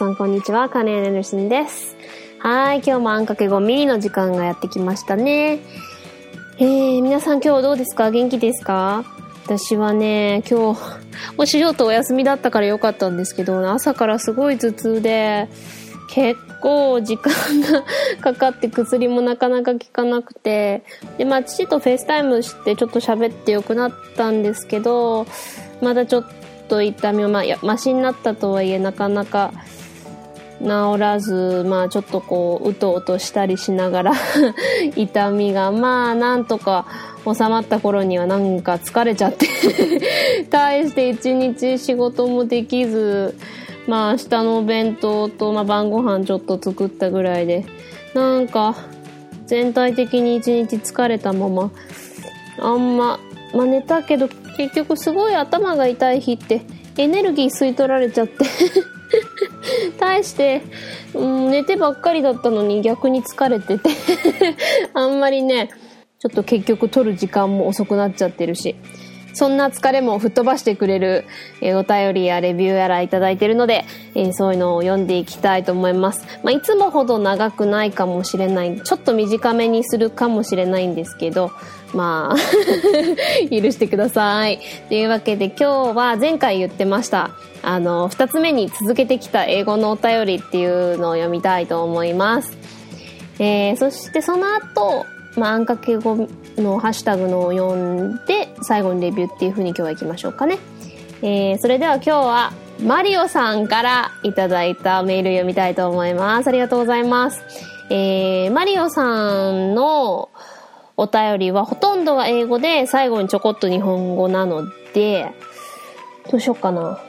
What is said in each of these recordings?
さんこんにちは。カネエネルスンです。はい、今日もあんかけ5ミニの時間がやってきましたね。えー、皆さん今日どうですか？元気ですか？私はね、今日、お仕事お休みだったからよかったんですけど、朝からすごい頭痛で、結構時間がかかって薬もなかなか効かなくて、で、まあ父とフェイスタイムしてちょっと喋ってよくなったんですけど、まだちょっと痛みは、まあ、いや、マシになったとはいえなかなか治らず、まあちょっとこう、うとうとしたりしながら 痛みが、まあなんとか収まった頃にはなんか疲れちゃって 大して一日仕事もできず、まあ明日のお弁当と、まあ晩ご飯ちょっと作ったぐらいで、なんか全体的に一日疲れたまま、あんま、まあ寝たけど結局すごい頭が痛い日ってエネルギー吸い取られちゃって。対して、うん、寝てばっかりだったのに逆に疲れてて。あんまりね、ちょっと結局撮る時間も遅くなっちゃってるし、そんな疲れも吹っ飛ばしてくれる、えーお便りやレビューやらいただいてるので、えーそういうのを読んでいきたいと思います。まあ、いつもほど長くないかもしれない。ちょっと短めにするかもしれないんですけど、まあ、許してください。というわけで今日は前回言ってました。あの、二つ目に続けてきた英語のお便りっていうのを読みたいと思います。えー、そしてその後、まあ、あんかけ語のハッシュタグのを読んで、最後にレビューっていう風に今日は行きましょうかね。えー、それでは今日は、マリオさんからいただいたメール読みたいと思います。ありがとうございます。えー、マリオさんのお便りはほとんどが英語で、最後にちょこっと日本語なので、どうしようかな。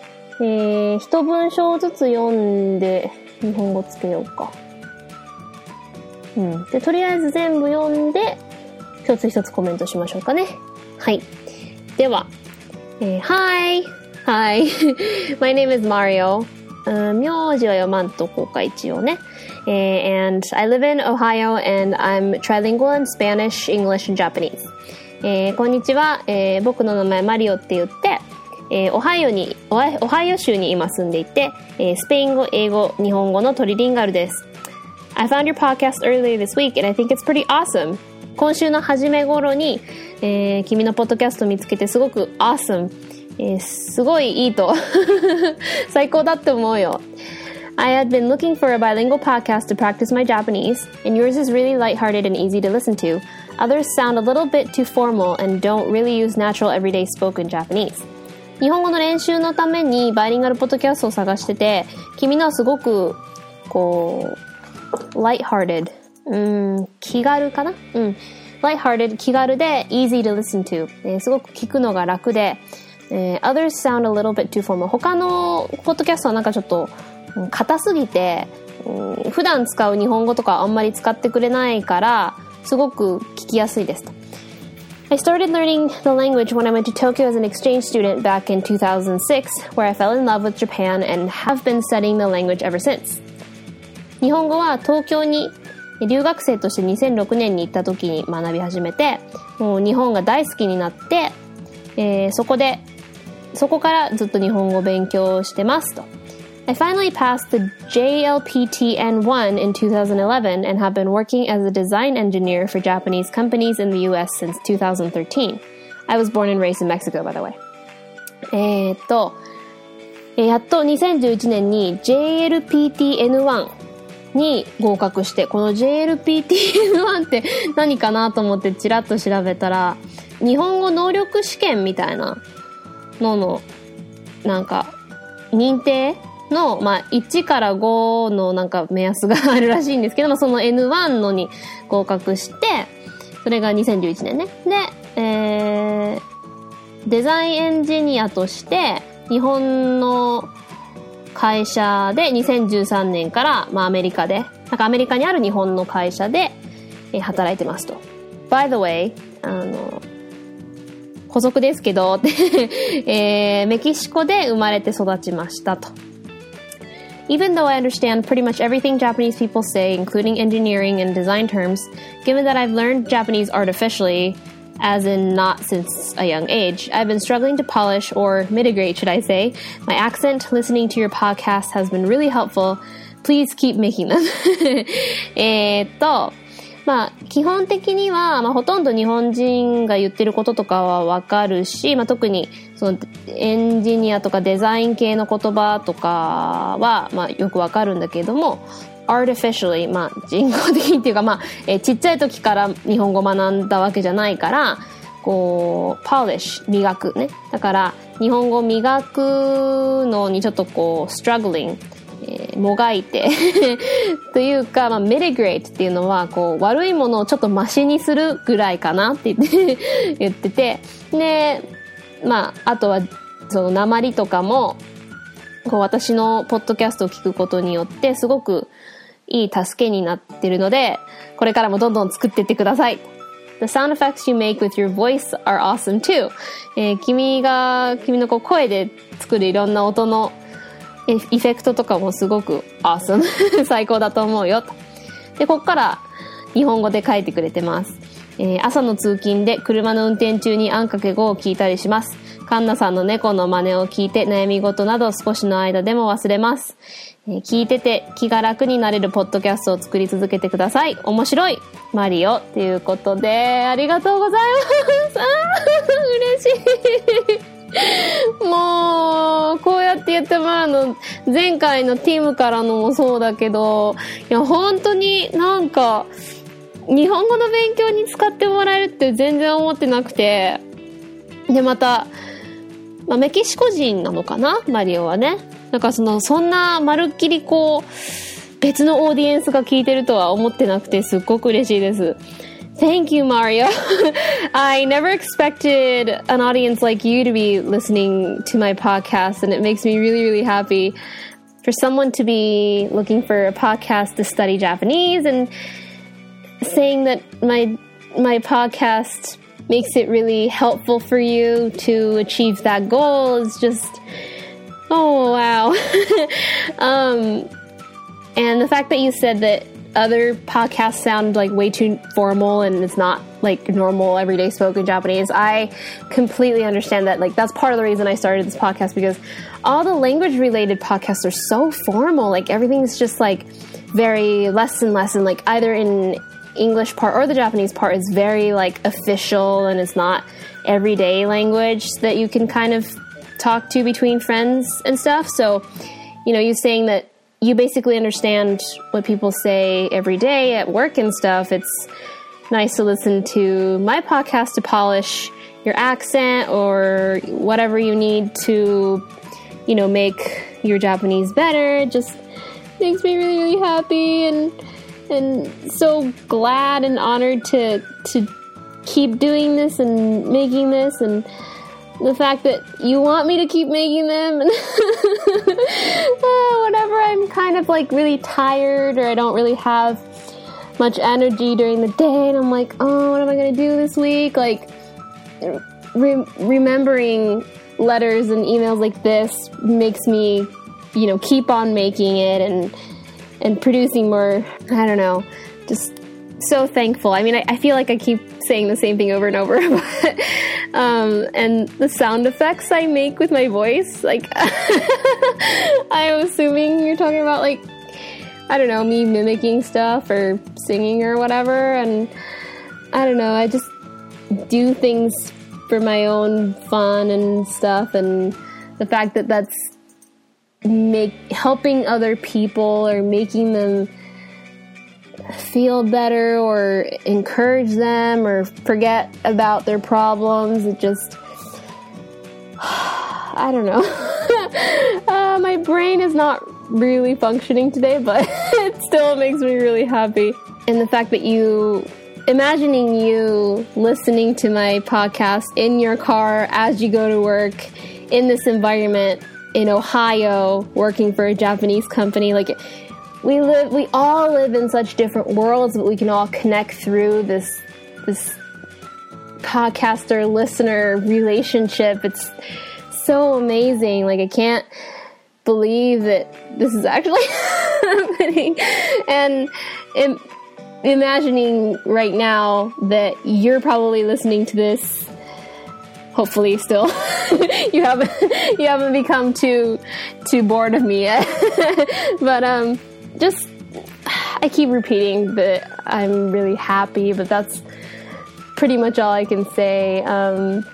えー、一文章ずつ読んで日本語つけようか。うん。で、とりあえず全部読んで、一つ一つコメントしましょうかね。はい。では、えー、Hi! Hi! My name is Mario. 名字は読まんとこうか、一応ね。えー and I live in Ohio and I'm trilingual in Spanish, English, and Japanese. えーこんにちは、えー僕の名前マリオって言って、えーオハイオに、オオハイオ州に今住んでいて、えースペイン語、英語、日本語のトリリンガルです。I found your podcast earlier this week and I think it's pretty awesome. 今週の初め頃に、えー君のポッドキャスト見つけてすごく awesome。えーすごいいいと。最高だって思うよ。I had been looking for a bilingual podcast to practice my Japanese, and yours is really lighthearted and easy to listen to. Others sound a little bit too formal and don't really use natural everyday spoken Japanese. 日本語の練習のためにバイリンガルポッドキャストを探してて、君のはすごく、こう、lighthearted。うん、気軽かなうん。lighthearted、気軽で easy to listen to。えーすごく聞くのが楽で、えー others sound a little bit too formal。他のポッドキャストはなんかちょっと、硬すぎて、うん普段使う日本語とかあんまり使ってくれないから、すごく聞きやすいですと。I started learning the language when I went to Tokyo as an exchange student back in 2006, where I fell in love with Japan and have been studying the language ever since. 日本語は東京に留学生として2006年に行った時に学び始めて、もう日本が大好きになって、えーそこで、そこからずっと日本語を勉強してますと。I finally passed the JLPTN1 in 2011 and have been working as a design engineer for Japanese companies in the US since 2013. I was born and raised in Mexico, by the way. えーっと、えーやっと2011年に JLPTN1 に合格して、この JLPTN1 って何かなと思ってチラッと調べたら、日本語能力試験みたいなのの、なんか、認定の、まあ、1から5のなんか目安があるらしいんですけども、その N1 のに合格して、それが2011年ね。で、えー、デザインエンジニアとして、日本の会社で2013年から、まあ、アメリカで、なんかアメリカにある日本の会社で、え働いてますと。By the way, あの、補足ですけど、えーメキシコで生まれて育ちましたと。Even though I understand pretty much everything Japanese people say, including engineering and design terms, given that I've learned Japanese artificially, as in not since a young age. I've been struggling to polish or mitigate, should I say, my accent. Listening to your podcast has been really helpful. Please keep making them. えっと、まあ、基本的には、まあ、ほとんど日本人が言ってることとかはわかるし、まあ、特に、その、エンジニアとかデザイン系の言葉とかは、まあ、よくわかるんだけれども、artificially、まあ、人工的っていうか、まあ、えー、ちっちゃい時から日本語学んだわけじゃないから、こう、polish、磨くね。だから、日本語磨くのにちょっとこう、struggling、えー、もがいて というか、まあ、mitigate っていうのは、こう、悪いものをちょっとマシにするぐらいかなって言って 言ってて、で、まあ、あとは、その、鉛とかも、こう、私のポッドキャストを聞くことによって、すごく、いい助けになってるので、これからもどんどん作っていってください。The sound effects you make with your voice are awesome too. えー、君が、君のこう声で作るいろんな音のエフェクトとかもすごく awesome. 最高だと思うよ。で、こっから日本語で書いてくれてます。えー、朝の通勤で車の運転中にあんかけ語を聞いたりします。カンナさんの猫の真似を聞いて悩み事など少しの間でも忘れます。えー、聞いてて気が楽になれるポッドキャストを作り続けてください。面白いマリオということで、ありがとうございます。あ嬉しい。もう、こうやって言ってもらうの、前回のティムからのもそうだけど、いや、本当になんか、日本語の勉強に使ってもらえるって全然思ってなくて、で、また、まあ、メキシコ人なのかなマリオはね。なんかその、そんなまるっきりこう、別のオーディエンスが聞いてるとは思ってなくてすっごく嬉しいです。Thank you, Mario. I never expected an audience like you to be listening to my podcast, and it makes me really, really happy for someone to be looking for a podcast to study Japanese and saying that my my podcast makes it really helpful for you to achieve that goal is just Oh, wow. um, and the fact that you said that other podcasts sound like way too formal and it's not like normal everyday spoken Japanese. I completely understand that. Like that's part of the reason I started this podcast because all the language related podcasts are so formal. Like everything's just like very lesson lesson. Like either in English part or the Japanese part is very like official and it's not everyday language that you can kind of talk to between friends and stuff. So, you know, you saying that you basically understand what people say every day at work and stuff. It's nice to listen to my podcast to polish your accent or whatever you need to, you know, make your Japanese better. It just makes me really, really happy and and so glad and honored to to keep doing this and making this and the fact that you want me to keep making them and uh, whenever I'm kind of like really tired or I don't really have much energy during the day and I'm like, oh, what am I to do this week? Like, re- remembering letters and emails like this makes me, you know, keep on making it and and producing more. I don't know, just so thankful. I mean, I, I, feel like I keep saying the same thing over and over, but, um, and the sound effects I make with my voice, like, I'm assuming you're talking about, like, I don't know, me mimicking stuff or singing or whatever, and I don't know, I just do things for my own fun and stuff, and the fact that that's make helping other people or making them feel better or encourage them or forget about their problems. It just, I don't know. uh, my brain is not really functioning today, but it still makes me really happy. And the fact that you, imagining you listening to my podcast in your car as you go to work in this environment in Ohio, working for a Japanese company, like we live we all live in such different worlds but we can all connect through this this podcaster listener relationship. It's so amazing. Like i can't believe that this is actually happening. And it imagining right now that you're probably listening to this hopefully still you haven't you haven't become too too bored of me yet. But um just i keep repeating that i'm really happy but that's pretty much all i can say. Um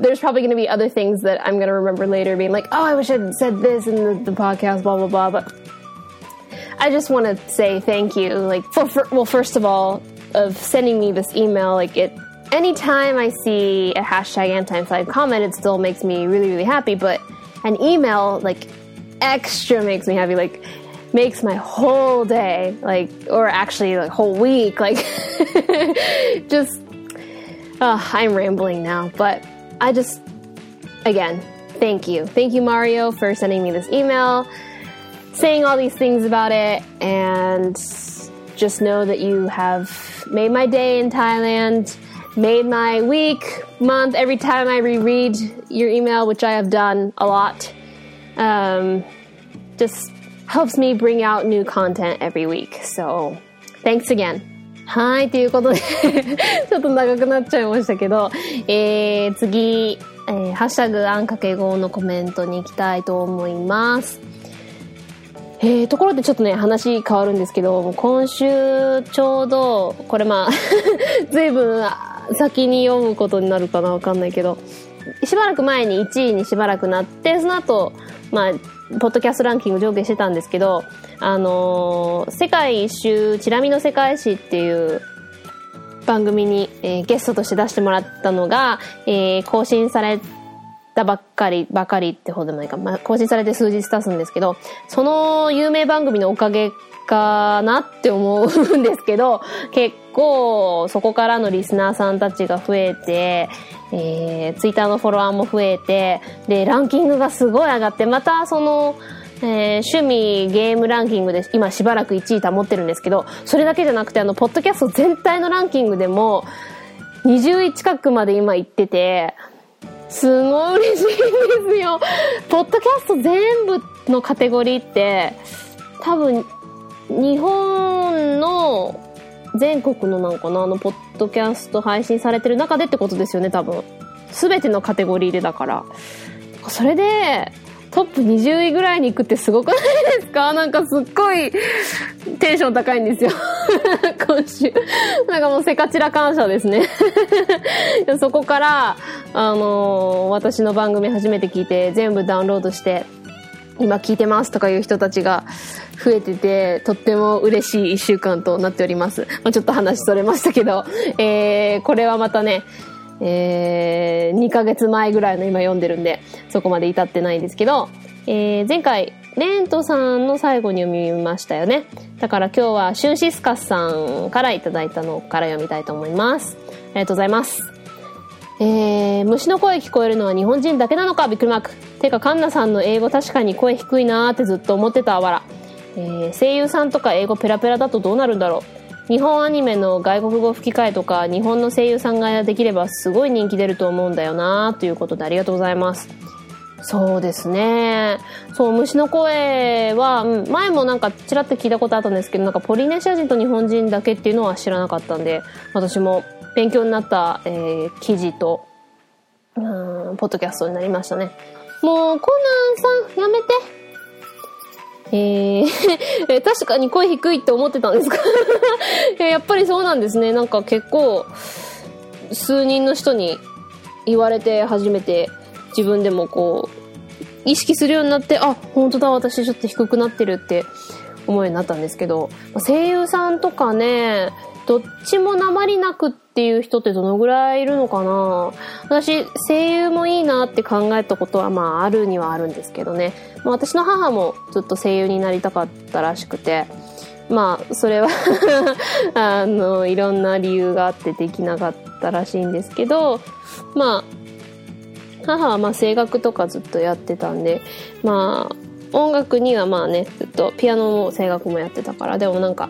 there's probably going to be other things that i'm going to remember later being like oh i wish i'd said this in the, the podcast blah blah blah but i just want to say thank you like for, for well first of all of sending me this email like it anytime I see a hashtag anti-inflamed comment, it still makes me really, really happy. But an email, like, extra makes me happy. Like, makes my whole day, like, or actually, like, whole week. Like, just, I'm rambling now. But I just, again, thank you. Thank you, Mario, for sending me this email, saying all these things about it, and just know that you have made my day in Thailand made my week, month, every time I reread your email, which I have done a lot. Um, just helps me bring out new content every week. So, thanks again. はい、ということでちょっと長くなっちゃいましたけど、えー、次、えー、ハッシュタグあんかけ語のコメントに行きたいと思います。えー、ところでちょっとね、話変わるんですけど、今週ちょうど、これまあ随分先に読むことになるかなわかんないけど、しばらく前に1位にしばらくなって、その後、まあ、ポッドキャストランキング上下してたんですけど、あのー、世界一周、チラ見の世界史っていう番組に、えー、ゲストとして出してもらったのが、えー、更新されたばっかり、ばかりってほどでもないか、まあ、更新されて数日経つんですけど、その有名番組のおかげかなって思うんですけど、結構そこからのリスナーさんたちが増えて、えー、ツイッターのフォロワーも増えて、で、ランキングがすごい上がって、またその、えー、趣味ゲームランキングで今しばらく1位保ってるんですけど、それだけじゃなくてあの、ポッドキャスト全体のランキングでも、20位近くまで今行ってて、すごい嬉しいんですよ。ポッドキャスト全部のカテゴリーって、多分日本の全国のなんかなあのポッドキャスト配信されてる中でってことですよね多分。全てのカテゴリーでだから。それでトップ20位ぐらいに行くってすごくないですか？なんかすっごいテンション高いんですよ。今週。なんかもうせかちら感謝ですね。そこからあのー、私の番組初めて聞いて全部ダウンロードして今聞いてますとかいう人たちが増えてて、とっても嬉しい一週間となっております。まあ、ちょっと話それましたけど、えー、これはまたね、えー、2ヶ月前ぐらいの今読んでるんで、そこまで至ってないんですけど、えー、前回、レントさんの最後に読みましたよね。だから今日はシュンシスカスさんからいただいたのから読みたいと思います。ありがとうございます。えー、虫の声聞こえるのは日本人だけなのかびっくりマーク。てか、カンナさんの英語確かに声低いなーってずっと思ってたわら。えー、声優さんとか英語ペラペラだとどうなるんだろう。日本アニメの外国語吹き替えとか日本の声優さんができればすごい人気出ると思うんだよなということでありがとうございます。そうですね。そう、虫の声は、前もなんかちらっと聞いたことあったんですけど、なんかポリネシア人と日本人だけっていうのは知らなかったんで、私も勉強になった、えー、記事と、うん、ポッドキャストになりましたね。もう、コナンさん、やめて。えー、確かに声低いって思ってたんですか？やっぱりそうなんですね。なんか結構、数人の人に言われて初めて自分でもこう、意識するようになって、あ、本当だ、私ちょっと低くなってるって思うようになったんですけど、声優さんとかね、どっちも鉛なくっていう人ってどのぐらいいるのかな？私、声優もいいなって考えたことはまああるにはあるんですけどね。まあ、私の母もずっと声優になりたかったらしくて、まあ、それは あの、いろんな理由があってできなかったらしいんですけど、まあ、母はまあ声楽とかずっとやってたんで、まあ、音楽にはまあね、ずっとピアノも声楽もやってたから、でもなんか、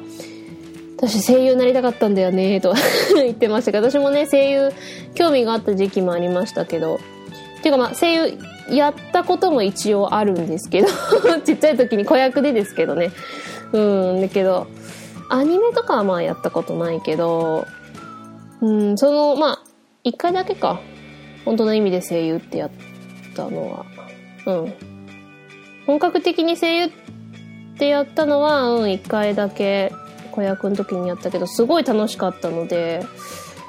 私声優になりたかったんだよねと 言ってましたけど私もね声優興味があった時期もありましたけどっていうかまあ声優やったことも一応あるんですけど ちっちゃい時に子役でですけどねうんだけどアニメとかはまあやったことないけど、うん、その、まあ、一回だけか。本当の意味で声優ってやったのは。うん。本格的に声優ってやったのは、うん、一回だけ子役の時にやったけど、すごい楽しかったので、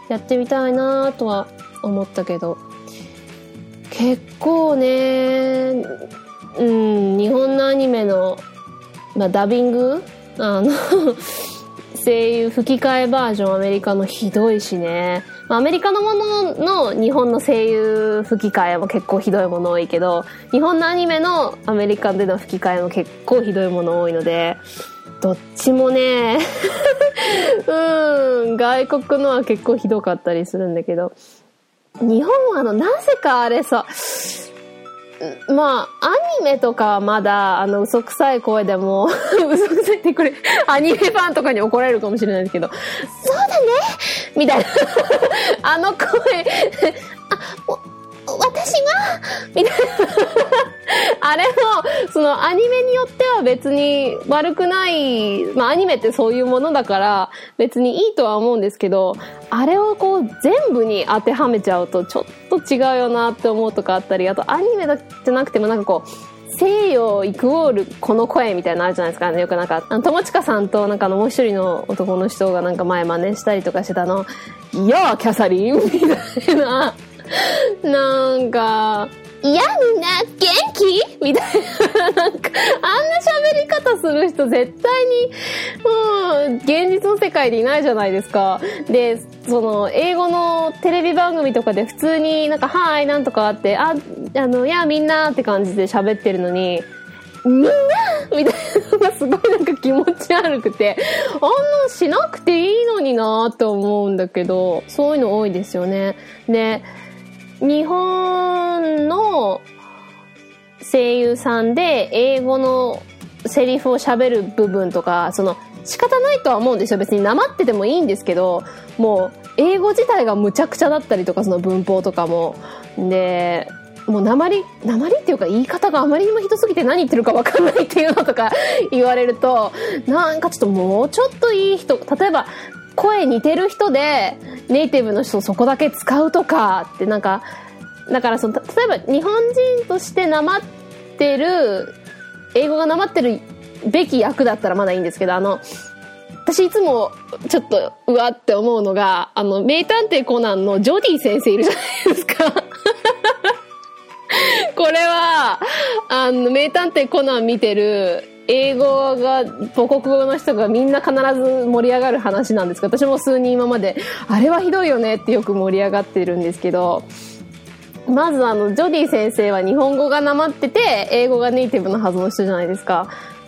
やってみたいなとは思ったけど、結構ね、うん、日本のアニメの、まあ、ダビングあの 声優吹き替えバージョンアメリカのひどいしね。まアメリカのものの日本の声優吹き替えも結構ひどいもの多いけど、日本のアニメのアメリカでの吹き替えも結構ひどいもの多いので、どっちもね、うん、外国のは結構ひどかったりするんだけど、日本はあの、なぜかあれさ、まあ、アニメとかはまだ、あの、嘘くさい声でも 嘘くさいってこれ、アニメファンとかに怒られるかもしれないですけど、そうだね。みたいな。あの声。あ、私が？みたいな。あれも、そのアニメによっては別に悪くない、まあアニメってそういうものだから別にいいとは思うんですけど、あれをこう全部に当てはめちゃうとちょっと違うよなって思うとかあったり、あとアニメじゃなくてもなんかこう、西洋イクオールこの声みたいなのあるじゃないですか、ね、よくなんか、友近さんとなんかもう一人の男の人がなんか前真似したりとかしてたの、いやキャサリンみたいな。なんか、いやみんな元気？みたいな、なんか、あんな喋り方する人絶対に、もう、現実の世界でいないじゃないですか。で、その、英語のテレビ番組とかで普通になんか、はい、なんとかあって、あ、あの、いや、みんなって感じで喋ってるのに、みんな？みたいなのがすごいなんか気持ち悪くて、あんなしなくていいのになと思うんだけど、そういうの多いですよね。で、日本の声優さんで英語のセリフを喋る部分とか、その仕方ないとは思うんですよ。別になまっててもいいんですけど、もう英語自体がむちゃくちゃだったりとか、その文法とかも。で、もう鉛、鉛っていうか言い方があまりにもひどすぎて何言ってるかわかんないっていうのとか言われると、なんかちょっともうちょっといい人、例えば声似てる人でネイティブの人そこだけ使うとかってなんかだからその例えば日本人としてなまってる英語がなまってるべき役だったらまだいいんですけどあの私いつもちょっとうわって思うのがあの名探偵コナンのジョディ先生いるじゃないですか。これはあの名探偵コナン見てる英語が母国語の人がみんな必ず盛り上がる話なんですけど私も数人今まであれはひどいよねってよく盛り上がってるんですけどまずあのジョディ先生は日本語がなまってて英語がネイティブのはずの人じゃないですか。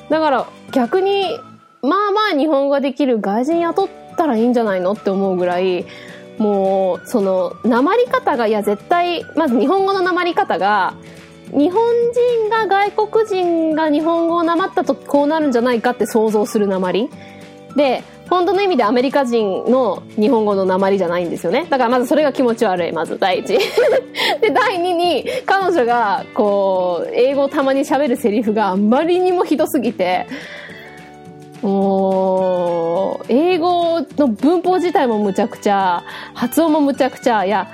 だから逆にまあまあ日本語ができる外人雇ったらいいんじゃないのって思うぐらいもうそのなまり方がいや絶対まず日本語のなまり方が日本人が外国人が日本語をなまったとこうなるんじゃないかって想像するなまり。で、本当の意味でアメリカ人の日本語のなまりじゃないんですよね。だからまずそれが気持ち悪い、まず第一。で、第二に、彼女が、こう、英語をたまに喋るセリフがあまりにもひどすぎて、もう、英語の文法自体もむちゃくちゃ、発音もむちゃくちゃ、いや、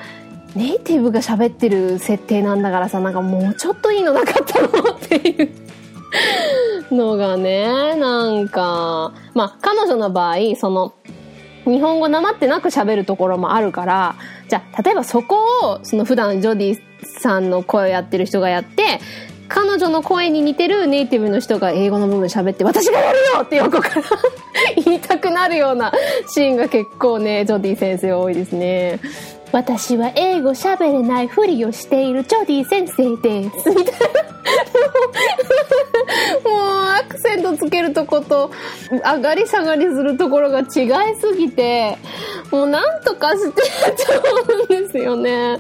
ネイティブが喋ってる設定なんだからさ、なんかもうちょっといいのなかったのっていうのがね、なんか、まあ、彼女の場合、その、日本語なまってなく喋るところもあるから、じゃあ、例えばそこを、その普段ジョディさんの声をやってる人がやって、彼女の声に似てるネイティブの人が英語の部分喋って、私がやるよって横から 言いたくなるようなシーンが結構ね、ジョディ先生多いですね。私は英語喋れないふりをしているジョディ先生です。みたいな。もうアクセントつけるとこと上がり下がりするところが違いすぎて、もうなんとかしてやっちゃうんですよね。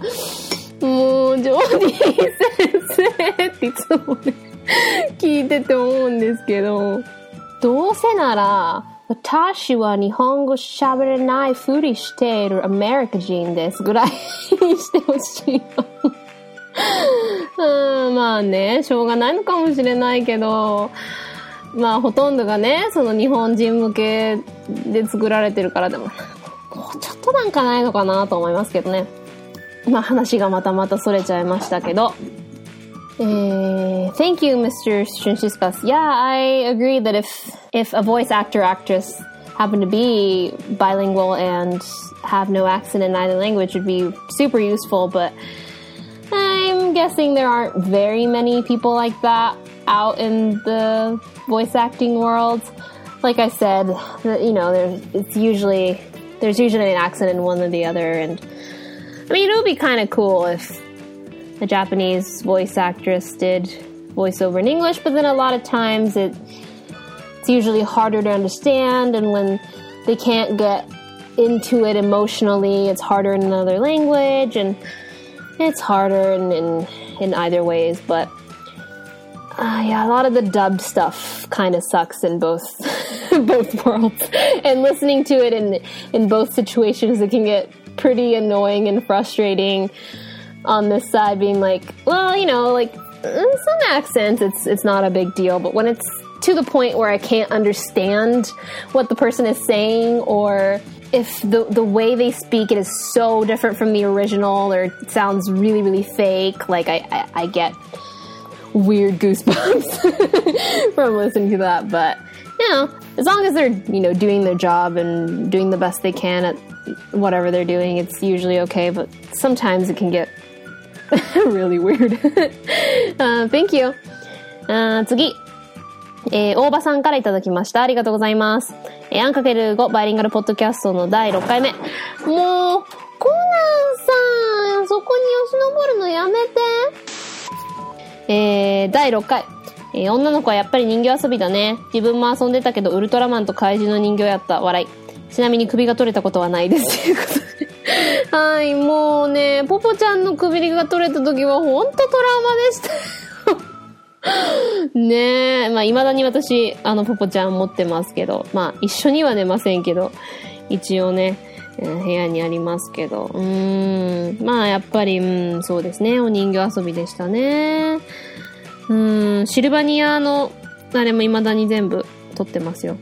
もう、ジョディ先生っていつもね、聞いてて思うんですけど、どうせなら、私は日本語喋れないふりしているアメリカ人ですぐらいにしてほしい。うん、まあね、しょうがないのかもしれないけど、まあほとんどがね、その日本人向けで作られてるからでも、もうちょっとなんかないのかなと思いますけどね。まあ話がまたまたそれちゃいましたけど。Eh, えー、Thank you, Mr. Shunshiskas. Yeah, I agree that if, if a voice actor actress happened to be bilingual and have no accent in either language would be super useful, but I'm guessing there aren't very many people like that out in the voice acting world. Like I said, you know, there's it's usually there's usually an accent in one or the other, and I mean, it would be kind of cool if a Japanese voice actress did voiceover in English, but then a lot of times it it's usually harder to understand, and when they can't get into it emotionally, it's harder in another language, and it's harder in in, in either ways. But uh, yeah, a lot of the dubbed stuff kind of sucks in both both worlds, and listening to it in in both situations, it can get pretty annoying and frustrating. On this side, being like, well, you know, like some accents, it's it's not a big deal, but when it's to the point where I can't understand what the person is saying or if the the way they speak it is so different from the original or it sounds really really fake like I, I, I get weird goosebumps from listening to that but you know as long as they're you know doing their job and doing the best they can at whatever they're doing it's usually okay but sometimes it can get really weird uh, thank you uh, 次えー、大場さんからいただきました。ありがとうございます。えー、アンかける5バイリンガルポッドキャストの第6回目。もう、コナンさん、そこによし登るのやめて。えー、第6回。えー、女の子はやっぱり人形遊びだね。自分も遊んでたけど、ウルトラマンと怪獣の人形やった。笑い。ちなみに首が取れたことはないです。ということで。はい、もうね、ポポちゃんの首が取れた時はほんとトラウマでした。ねえ、まあ、未だに私、あの、ポポちゃん持ってますけど、まあ、一緒には寝ませんけど、一応ね、部屋にありますけど、うーん、まあ、やっぱり、うん、そうですね、お人形遊びでしたね。うん、シルバニアの、あれも未だに全部撮ってますよ。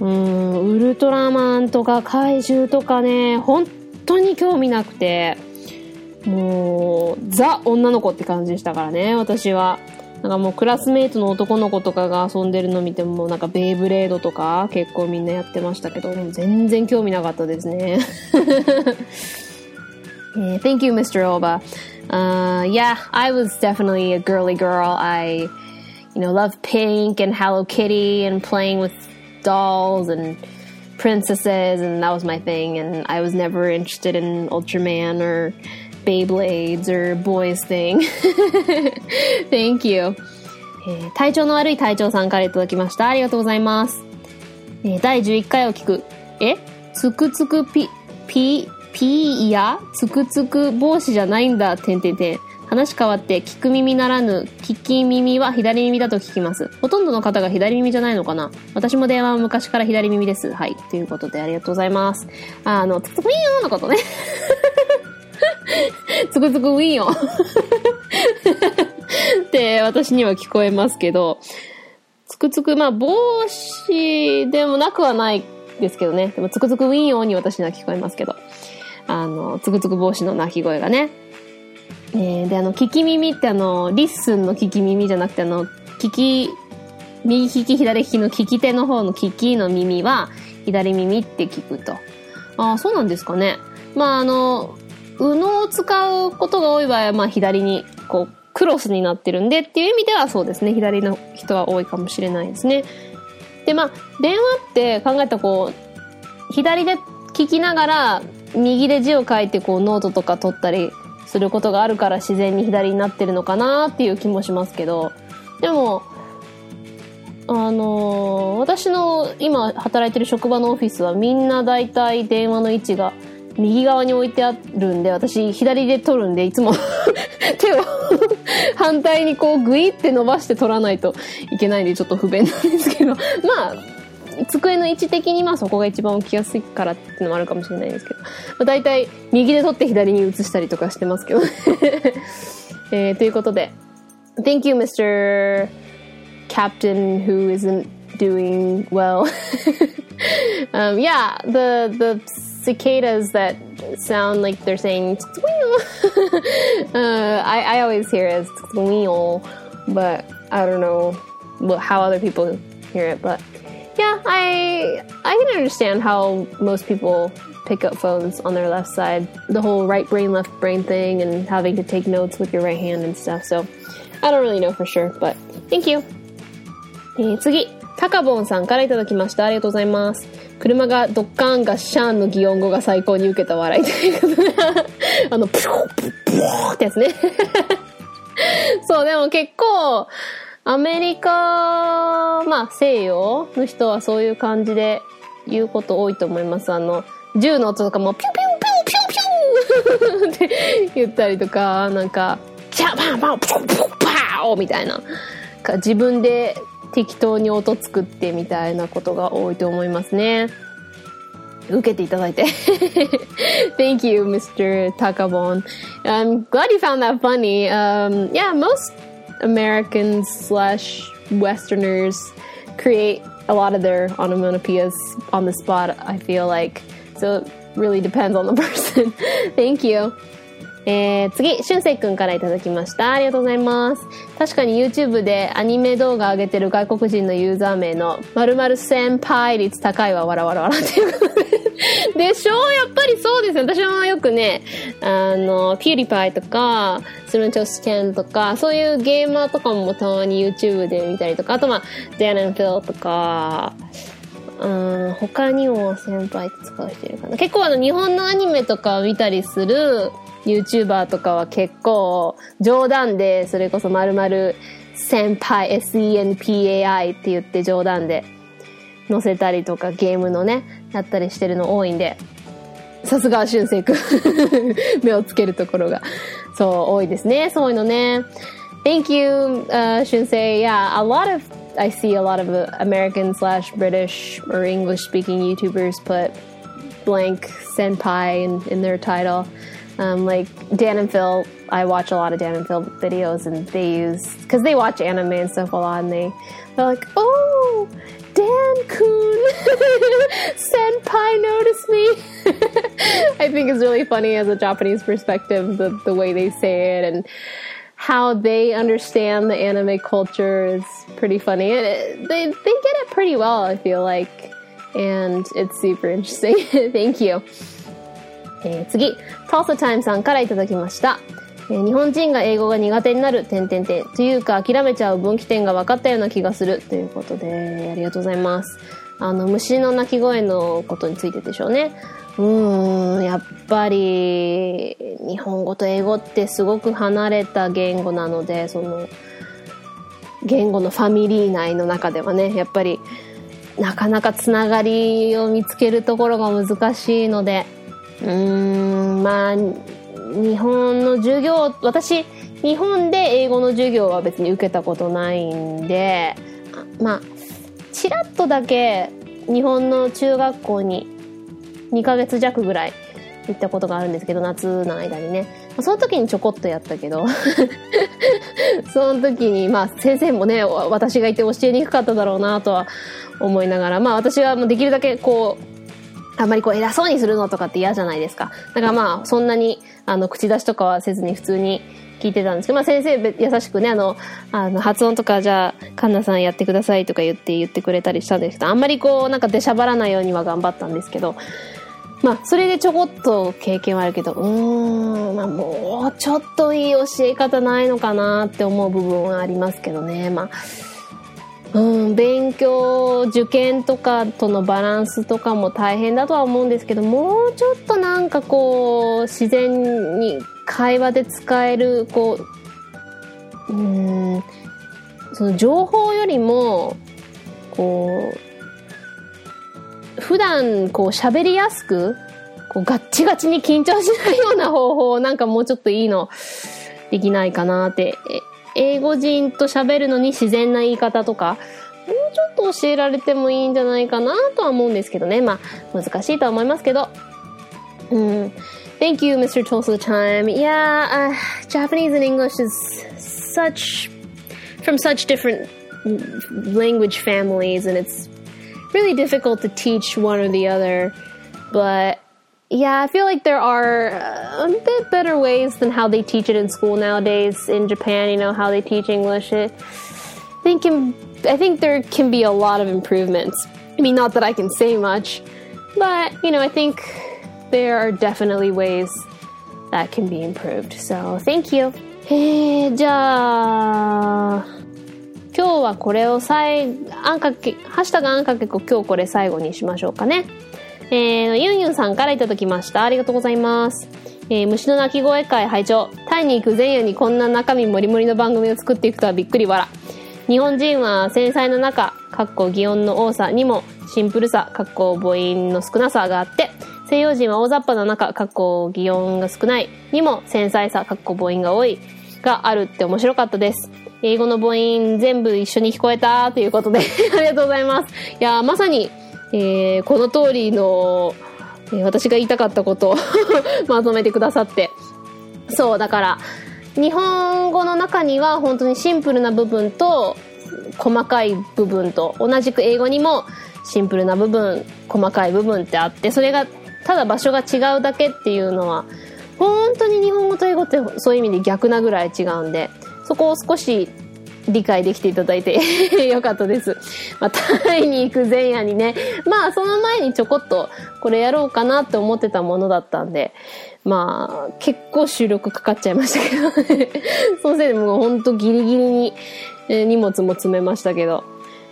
うん、ウルトラマンとか怪獣とかね、本当に興味なくて、もう、ザ女の子って感じでしたからね、私は。なんかもうクラスメイトの男の子とかが遊んでるの見ても、なんかベイブレードとか結構みんなやってましたけど、全然興味なかったですね。yeah, thank you, Mr. Oba. Uh, yeah, I was definitely a girly girl. I, you know, love pink and Hello Kitty and playing with dolls and princesses, and that was my thing. And I was never interested in Ultraman or Beyblades or boys thing. Thank you. 体調の悪い隊長さんからいただきました。ありがとうございます。第11回を聞く。えつくつくピ、ピ、ピーやつくつく帽子じゃないんだ、てんてんてん。話変わって、聞く耳ならぬ、聞き耳は左耳だと聞きます。ほとんどの方が左耳じゃないのかな私も電話は昔から左耳です。はい。ということでありがとうございます。あの、つくつくピーのことね。つくつくウィーヨン って私には聞こえますけど、つくつく、まあ法師でもなくはないですけどね。でもつくつくウィーヨンに私には聞こえますけど。あの、つくつく法師の鳴き声がね。えー、で、あの、聞き耳ってあの、 listen の聞き耳じゃなくてあの、聞き、右利き左利きの聞き手の方の聞きの耳は左耳って聞くと。ああ、そうなんですかね。まああの、右脳を使うことが多い場合は、まあ左に、こう、クロスになってるんでっていう意味ではそうですね。左の人は多いかもしれないですね。で、まあ、電話って考えたこう、左で聞きながら、右で字を書いてこうノートとか取ったりすることがあるから自然に左になってるのかなっていう気もしますけど、でも、あのー、私の今働いてる職場のオフィスはみんな大体電話の位置が右側に置いてあるんで、私左で取るんで、いつも 手を反対にこうグイって伸ばして取らないといけないんで、ちょっと不便なんですけど、まあ、机の位置的にまあそこが一番置きやすいからっていうのもあるかもしれないですけど、まあ、大体右で取って左に移したりとかしてますけどねえー、ということで、Thank you, Mr. Captain who isn't doing well. um, yeah, the the cicadas that sound like they're saying uh, I, I always hear it as but I don't know how other people hear it. But I I can understand how most people pick up phones on their left side. The whole right brain, left brain thing, and having to take notes with your right hand and stuff. So I don't really know for sure, but thank you. えー、次、タカボンさんからいただきました。ありがとうございます。車がドッカンがシャーンの擬音語が最高に受けた笑いということで、あの、プヨプヨってやつね。そう、でも結構、 アメリカ、まあ西洋の人はそういう感じで言うこと多いと思います。あの、銃の音とかもピュピュピュピュピュって言ったりとか、なんか、キャパンパンピュピュパーみたいな。か自分で適当に音作ってみたいなことが多いと思いますね。受けていただいて。Thank you, Mr. Takabon. I'm glad you found that funny. Um, yeah, most Americans slash Westerners create a lot of their onomatopoeias on the spot, I feel like. So it really depends on the person. Thank you. えー、次、しゅんせいくんからいただきました。ありがとうございます。確かに YouTube でアニメ動画上げてる外国人のユーザー名の〇〇先輩率高いわ、わらわらわらっていうことで。でしょうやっぱりそうですよ。私はよくね、あの、ピューリパイとか、スルンチョスチェンとか、そういうゲーマーとかもたまに YouTube で見たりとか、あとまあ、デアナンフィルとか、うん、他にも先輩って使う人いるかな。結構あの、日本のアニメとか見たりする YouTuber とかは結構冗談で、それこそ〇〇先輩 SENPAI って言って冗談で載せたりとかゲームのね、やったりしてるの多いんで、さすが俊生くん目をつけるところが、そう、多いですね。そういうのね。Thank you, uh, Shunsei. Yeah, a lot of, I see a lot of American slash British or English speaking YouTubers put blank senpai in, in their title. Um, like Dan and Phil, I watch a lot of Dan and Phil videos, and they use because they watch anime and stuff a lot, and they they're like, "Oh, Dan Kun, senpai noticed me." I think it's really funny as a Japanese perspective the the way they say it and how they understand the anime culture is pretty funny. It, they they get it pretty well, I feel like, and it's super interesting. Thank you. えー、次、トースタイムさんからいただきました。えー、日本人が英語が苦手になる、点々点。というか、諦めちゃう分岐点が分かったような気がする。ということで、ありがとうございます。あの、虫の鳴き声のことについてでしょうね。うーん、やっぱり、日本語と英語ってすごく離れた言語なので、その、言語のファミリー内の中ではね、やっぱり、なかなかつながりを見つけるところが難しいので、うん、まあ、日本の授業、私、日本で英語の授業は別に受けたことないんで、まあ、ちらっとだけ日本の中学校に2ヶ月弱ぐらい行ったことがあるんですけど、夏の間にね。その時にちょこっとやったけど その時に、まあ先生もね、私がいて教えにくかっただろうなとは思いながら、まあ私はできるだけこう、あんまりこう偉そうにするのとかって嫌じゃないですか。だからまあ、そんなに、あの、口出しとかはせずに普通に聞いてたんですけど、まあ先生優しくね、あの、あの、発音とかじゃあ、カンナさんやってくださいとか言って言ってくれたりしたんですけど、あんまりこう、なんか出しゃばらないようには頑張ったんですけど、まあ、それでちょこっと経験はあるけど、うーん、まあ、もうちょっといい教え方ないのかなって思う部分はありますけどね。まあ、うん、勉強受験とかとのバランスとかも大変だとは思うんですけどもうちょっとなんかこう自然に会話で使えるこううんその情報よりもこう普段こう喋りやすくこうガッチガチに緊張しないような方法をなんかもうちょっといいのできないかなって英語人と喋るのに自然な言い方とか、もうちょっと教えられてもいいんじゃないかなとは思うんですけどね。まあ、難しいとは思いますけど。うん。Thank you, Mr. Tulsa Time. Yeah, uh, Japanese and English is such, from such different language families, and it's really difficult to teach one or the other. But yeah, I feel like there are a bit better ways than how they teach it in school nowadays in Japan. You know how they teach English. It, I think can, I think there can be a lot of improvements. I mean, not that I can say much, but you know, I think there are definitely ways that can be improved. So thank you. えー、じゃあ、今日はこれを最、あんかけ、ハッシュタグあんかけこ今日これ最後にしましょうかね。えー、ユンユンさんからいただきました。ありがとうございます。 えー、虫の鳴き声会拝聴タイに行く前夜にこんな中身もりもりの番組を作っていくとはびっくり笑。日本人は繊細な中、かっこ擬音の多さにもシンプルさ、かっこ母音の少なさがあって、西洋人は大雑把な中、かっこ擬音が少ないにも繊細さ、かっこ母音が多いがあるって面白かったです。英語の母音全部一緒に聞こえたということで ありがとうございます。いや、まさにえー、この通りの、え、私が言いたかったことを まとめてくださって。そう、だから、日本語の中には本当にシンプルな部分と細かい部分と同じく英語にもシンプルな部分細かい部分ってあってそれがただ場所が違うだけっていうのは本当に日本語と英語ってそういう意味で逆なぐらい違うんでそこを少し理解できていただいて よかったです。まあ、タイに行く前夜にね、まあ、その前にちょこっとこれやろうかなって思ってたものだったんで、まあ、結構収録かかっちゃいましたけど。そのせいでもうほんとギリギリに荷物も詰めましたけど。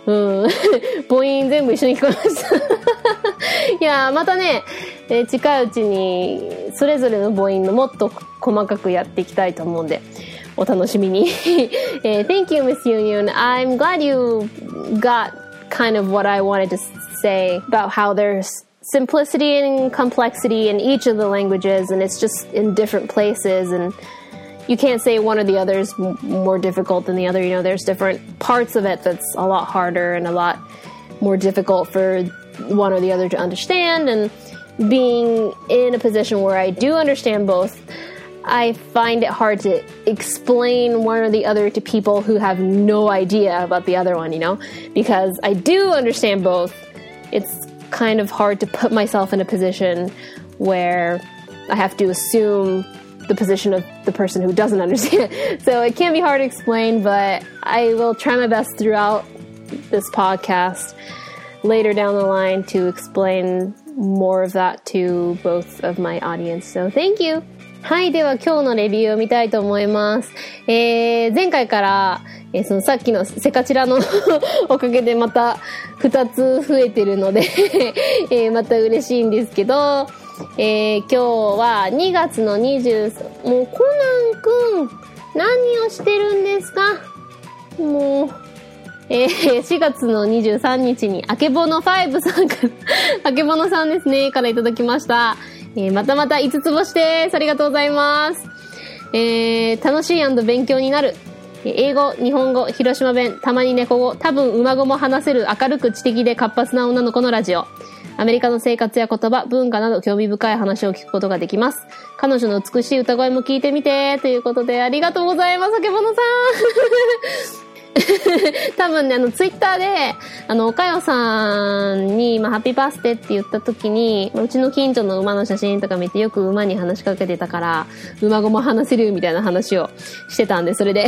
うん。母音全部一緒に聞こえましたいやまたね、え近いうちにそれぞれの母音のもっと細かくやっていきたいと思うんで、お楽しみに。Thank you, Miss Union. I'm glad you got kind of what I wanted to say about how there's simplicity and complexity in each of the languages, and it's just in different places, and you can't say one or the other is more difficult than the other. You know, there's different parts of it that's a lot harder and a lot more difficult for one or the other to understand, and being in a position where I do understand both I find it hard to explain one or the other to people who have no idea about the other one, you know? Because I do understand both. It's kind of hard to put myself in a position where I have to assume the position of the person who doesn't understand. so it can be hard to explain, but I will try my best throughout this podcast later down the line to explain more of that to both of my audience. So thank you. はい。では今日のレビューを見たいと思います。えー、前回から、えー、そのさっきのセカチラの おかげでまた2つ増えてるので えー、また嬉しいんですけど、えー、今日は2月の23、もうコナンくん、何をしてるんですか？もう、えー、4月の23日に、あけぼの5さんから あけぼのさんですね、からいただきました。えー、またまた5つ星です。ありがとうございます。えー、楽しい勉強になる。英語、日本語、広島弁、たまに猫語、多分馬語も話せる明るく知的で活発な女の子のラジオ。アメリカの生活や言葉、文化など興味深い話を聞くことができます。彼女の美しい歌声も聞いてみて、ということでありがとうございます、あけぼのさん。多分ね、あの、ツイッターで、あの、おかよさんに、まあ、ハッピーバースデーって言った時に、うちの近所の馬の写真とか見てよく馬に話しかけてたから、馬語も話せるみたいな話をしてたんで、それで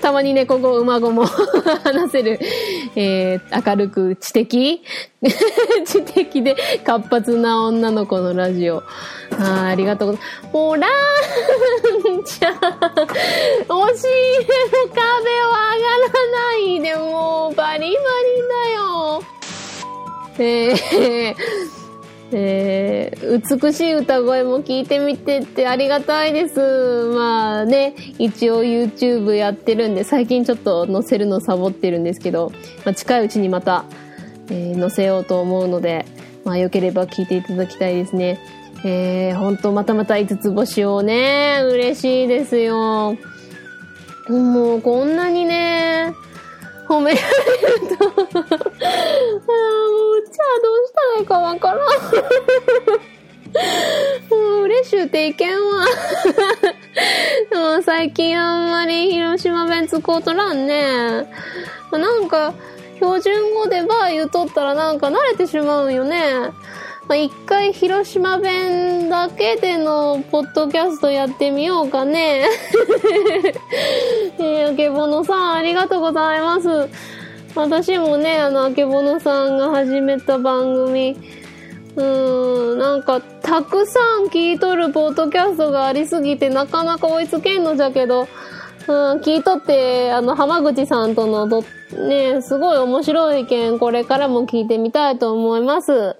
たまに猫語、馬語も話せる、えー、明るく知的 知的で活発な女の子のラジオ。あありがとうございます。ほらーんちゃん、押し入れの壁を上がらないで、もう、バリバリだよ。えー、えー、美しい歌声も聞いてみてってありがたいです。まあね、一応 YouTube やってるんで、最近ちょっと載せるのサボってるんですけど、まあ、近いうちにまた、えー、載せようと思うので、まあ、よければ聞いていただきたいですね。えー、ほんとまたまた5つ星をね、嬉しいですよ。もうこんなにね、褒められると ああ、もう、じゃあどうしたらいいかわからん。もう、嬉しゅうていけんわ。もう最近あんまり広島弁使うとらんね。なんか、標準語でバー言うとったらなんか慣れてしまうよね。まあ、一回広島弁だけでのポッドキャストやってみようかね。えー、あけぼのさん、ありがとうございます。私もね、あの、あけぼのさんが始めた番組、うーん、なんか、たくさん聞いとるポッドキャストがありすぎて、なかなか追いつけんのじゃけど、うん、聞いとって、あの、浜口さんとのど、ね、すごい面白い意見、これからも聞いてみたいと思います。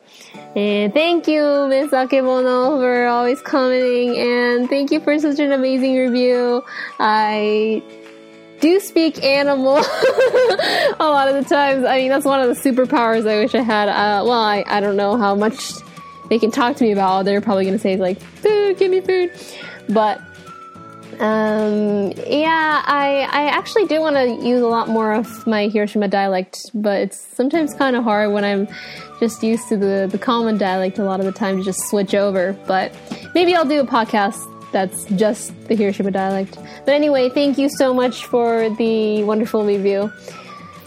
えー、thank you, Miss Akebono, for always commenting, and thank you for such an amazing review. I do speak animal a lot of the times. I mean, that's one of the superpowers I wish I had. Uh, well, I, I don't know how much they can talk to me about. They're probably going to say, like, food, give me food. But, um, yeah, I, I actually do want to use a lot more of my Hiroshima dialect, but it's sometimes kind of hard when I'm just used to the, the common dialect a lot of the time to just switch over. But maybe I'll do a podcast that's just the Hiroshima dialect. But anyway, thank you so much for the wonderful review.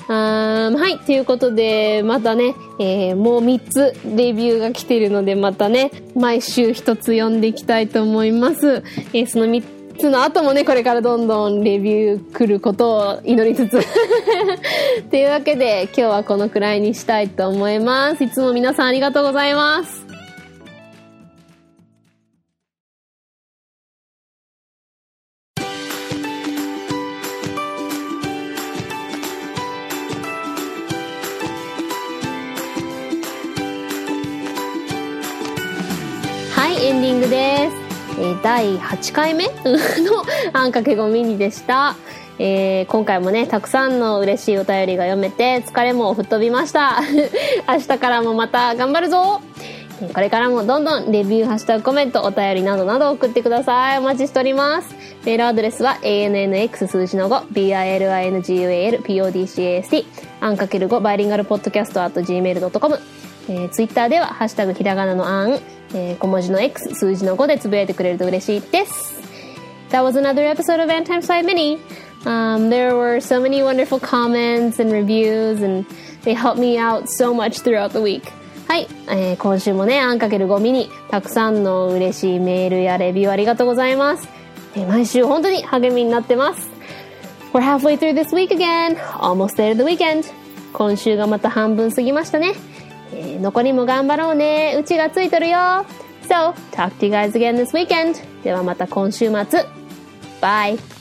Um, はい。ということで、またね、えー、もう3つレビューが来てるので、またね、毎週1つ読んでいきたいと思います。えー、その3 つの後もね、これからどんどんレビュー来ることを祈りつつ。というわけで、今日はこのくらいにしたいと思います。いつも皆さんありがとうございます。第8回目？のあんかけごミニでした。えー、今回もね、たくさんの嬉しいお便りが読めて、疲れも吹っ飛びました。明日からもまた頑張るぞこれからもどんどんレビュー、ハッシュタグコメント、お便りなどなど送ってください。お待ちしております。メールアドレスは ANNX 数字の5、BILINGUAL、PODCAST、アンかける5バイリンガルポッドキャスト at gmail.com、えー、ツイッターでは、ハッシュタグひらがなのあん、えー、小文字の X、数字の5でつぶやいてくれると嬉しいです。That was another episode of Ant Times 5 Mini. Um, there were so many wonderful comments and reviews and they helped me out so much throughout the week. はい、えー、今週もね、あんかける5ミニ、たくさんの嬉しいメールやレビューありがとうございます。えー、毎週本当に励みになってます。We're halfway through this week again. Almost there to the weekend. 今週がまた半分過ぎましたね。えー、残りも頑張ろうね。うちがついてるよ。So, talk to you guys again this weekend. ではまた今週末。Bye!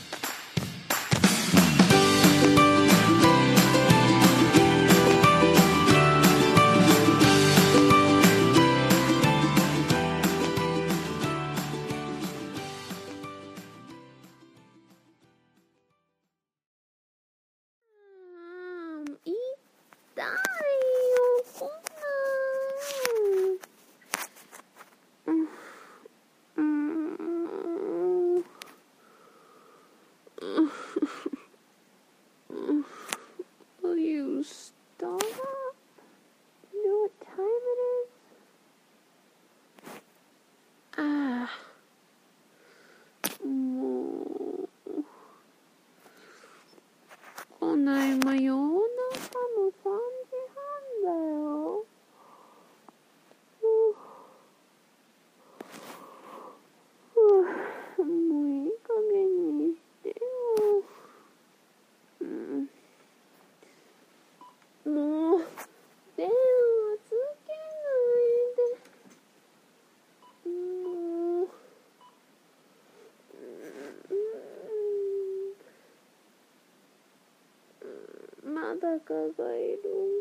because I don't